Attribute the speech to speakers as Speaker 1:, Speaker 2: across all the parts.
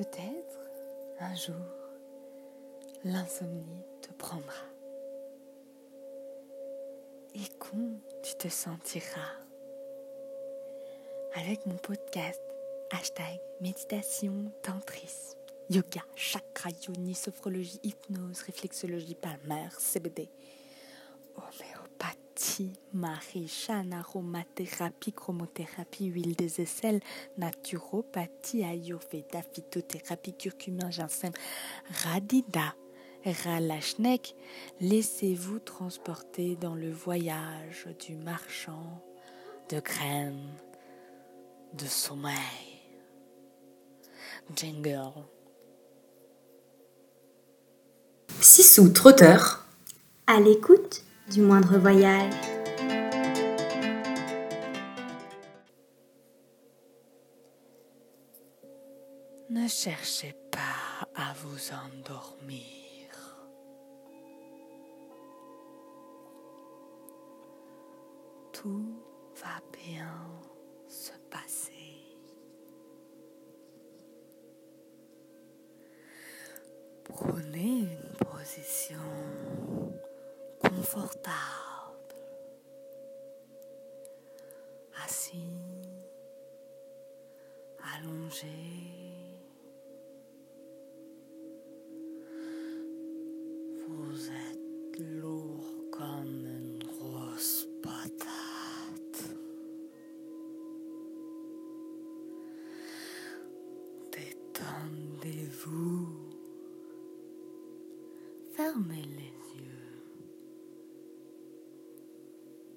Speaker 1: Peut-être un jour, l'insomnie te prendra. Et con tu te sentiras? Avec mon podcast, hashtag méditation tantrisme, yoga, chakra, yoni, sophrologie, hypnose, réflexologie palmaire, CBD, marichane, aromathérapie, chromothérapie, huile des aisselles, naturopathie, ayurveda, phytothérapie, curcumin, ginseng, radida, Ralachnek, laissez-vous transporter dans le voyage du marchand de graines, de sommeil. Jingle.
Speaker 2: Sissou trotteur.
Speaker 3: À l'écoute du moindre voyage.
Speaker 1: Ne cherchez pas à vous endormir. Tout va bien se passer. Prenez une position confortável.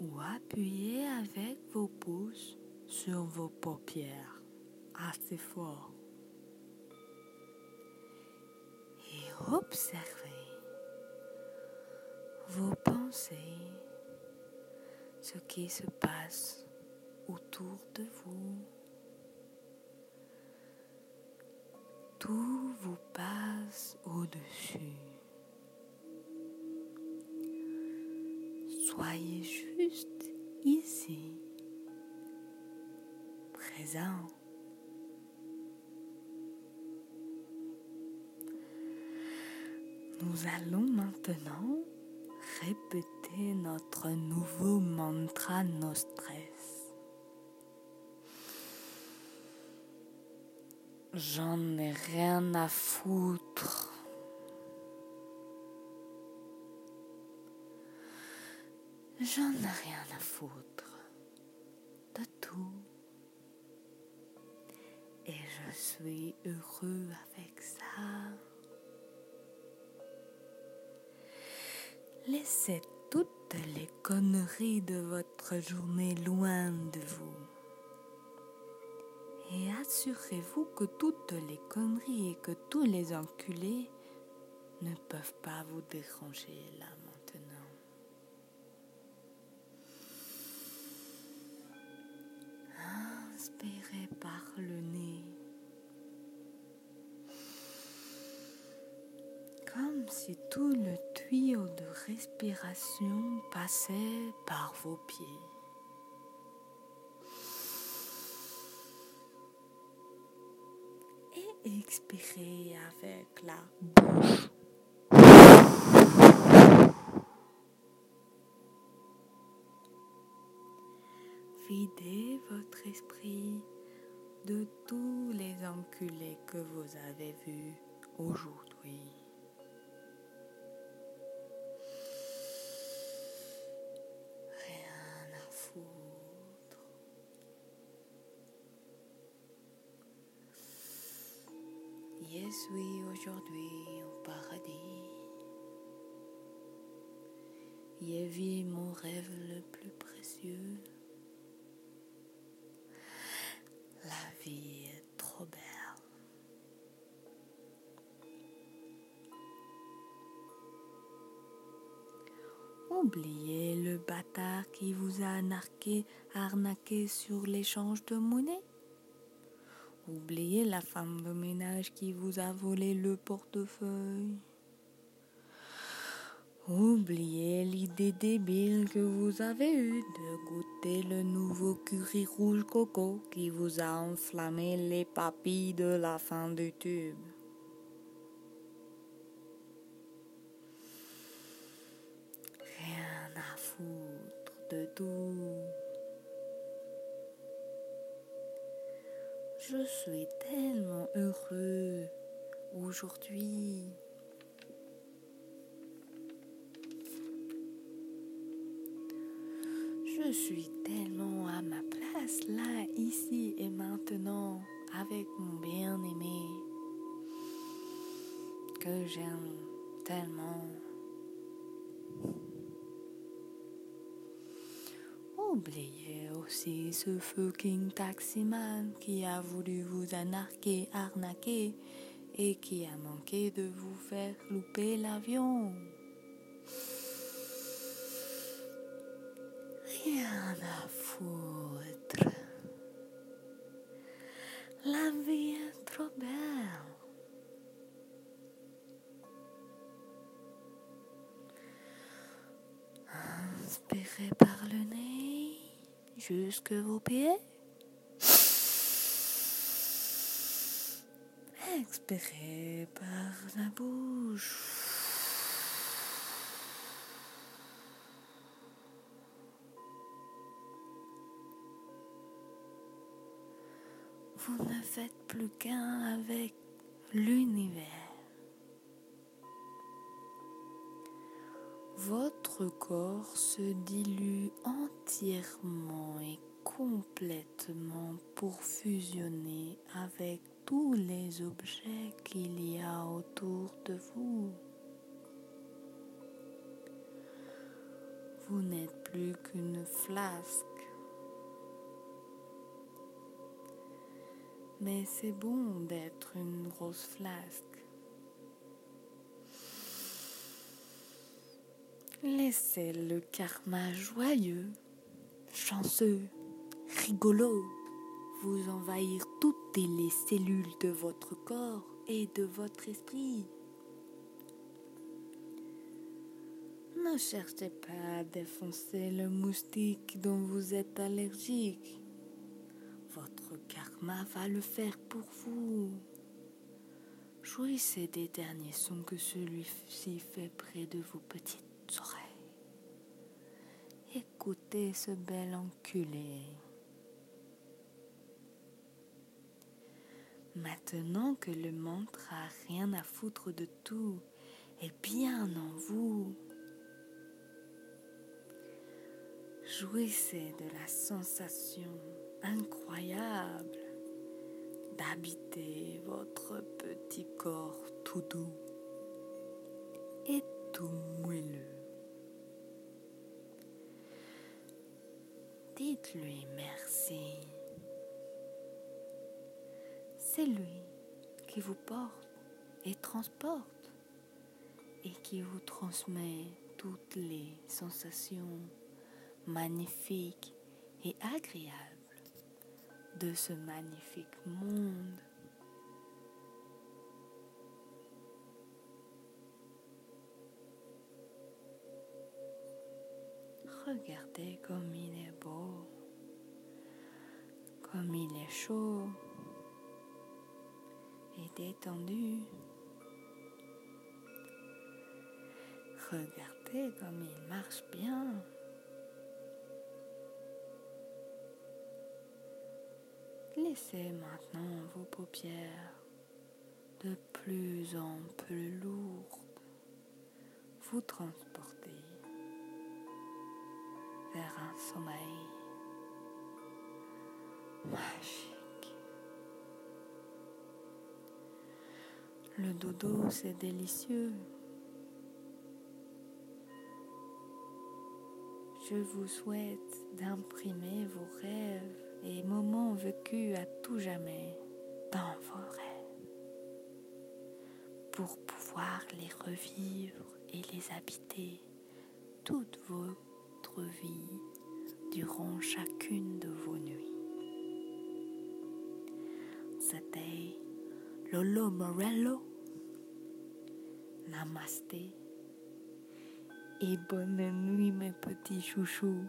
Speaker 1: Ou appuyez avec vos pouces sur vos paupières assez fort. Et observez vos pensées, ce qui se passe autour de vous. Tout vous passe au-dessus. Soyez juste ici, présent. Nous allons maintenant répéter notre nouveau mantra no stress. J'en ai rien à foutre. J'en ai rien à foutre de tout. Et je suis heureux avec ça. Laissez toutes les conneries de votre journée loin de vous. Et assurez-vous que toutes les conneries et que tous les enculés ne peuvent pas vous déranger là Inspirez par le nez. Comme si tout le tuyau de respiration passait par vos pieds. Et expirez avec la bouche. Esprit de tous les enculés que vous avez vus aujourd'hui. Rien à foutre. Je suis aujourd'hui au paradis. Je vis mon rêve le plus précieux. La vie est trop belle. Oubliez le bâtard qui vous a arnaqué, arnaqué sur l'échange de monnaie. Oubliez la femme de ménage qui vous a volé le portefeuille. Oubliez l'idée débile que vous avez eue de goûter le nouveau curry rouge coco qui vous a enflammé les papilles de la fin du tube. Rien à foutre de tout. Je suis tellement heureux aujourd'hui. Je suis tellement à ma place là, ici et maintenant, avec mon bien-aimé, que j'aime tellement. Oubliez aussi ce fucking taximan qui a voulu vous anarquer, arnaquer et qui a manqué de vous faire louper l'avion. À foutre. La vie est trop belle. Inspirez par le nez jusque vos pieds. Expirez par la bouche. Faites plus qu'un avec l'univers. Votre corps se dilue entièrement et complètement pour fusionner avec tous les objets qu'il y a autour de vous. Vous n'êtes plus qu'une flasque. Mais c'est bon d'être une grosse flasque. Laissez le karma joyeux, chanceux, rigolo vous envahir toutes les cellules de votre corps et de votre esprit. Ne cherchez pas à défoncer le moustique dont vous êtes allergique. Votre karma va le faire pour vous. Jouissez des derniers sons que celui-ci fait près de vos petites oreilles. Écoutez ce bel enculé. Maintenant que le mantra rien à foutre de tout est bien en vous, jouissez de la sensation incroyable d'habiter votre petit corps tout doux et tout moelleux. Dites-lui merci. C'est lui qui vous porte et transporte et qui vous transmet toutes les sensations magnifiques et agréables de ce magnifique monde. Regardez comme il est beau, comme il est chaud et détendu. Regardez comme il marche bien. Laissez maintenant vos paupières de plus en plus lourdes vous transporter vers un sommeil magique. Le dodo, c'est délicieux. Je vous souhaite d'imprimer vos rêves et moments vécus à tout jamais dans vos rêves pour pouvoir les revivre et les habiter toute votre vie durant chacune de vos nuits. C'était Lolo Morello. Namasté et bonne nuit mes petits chouchous.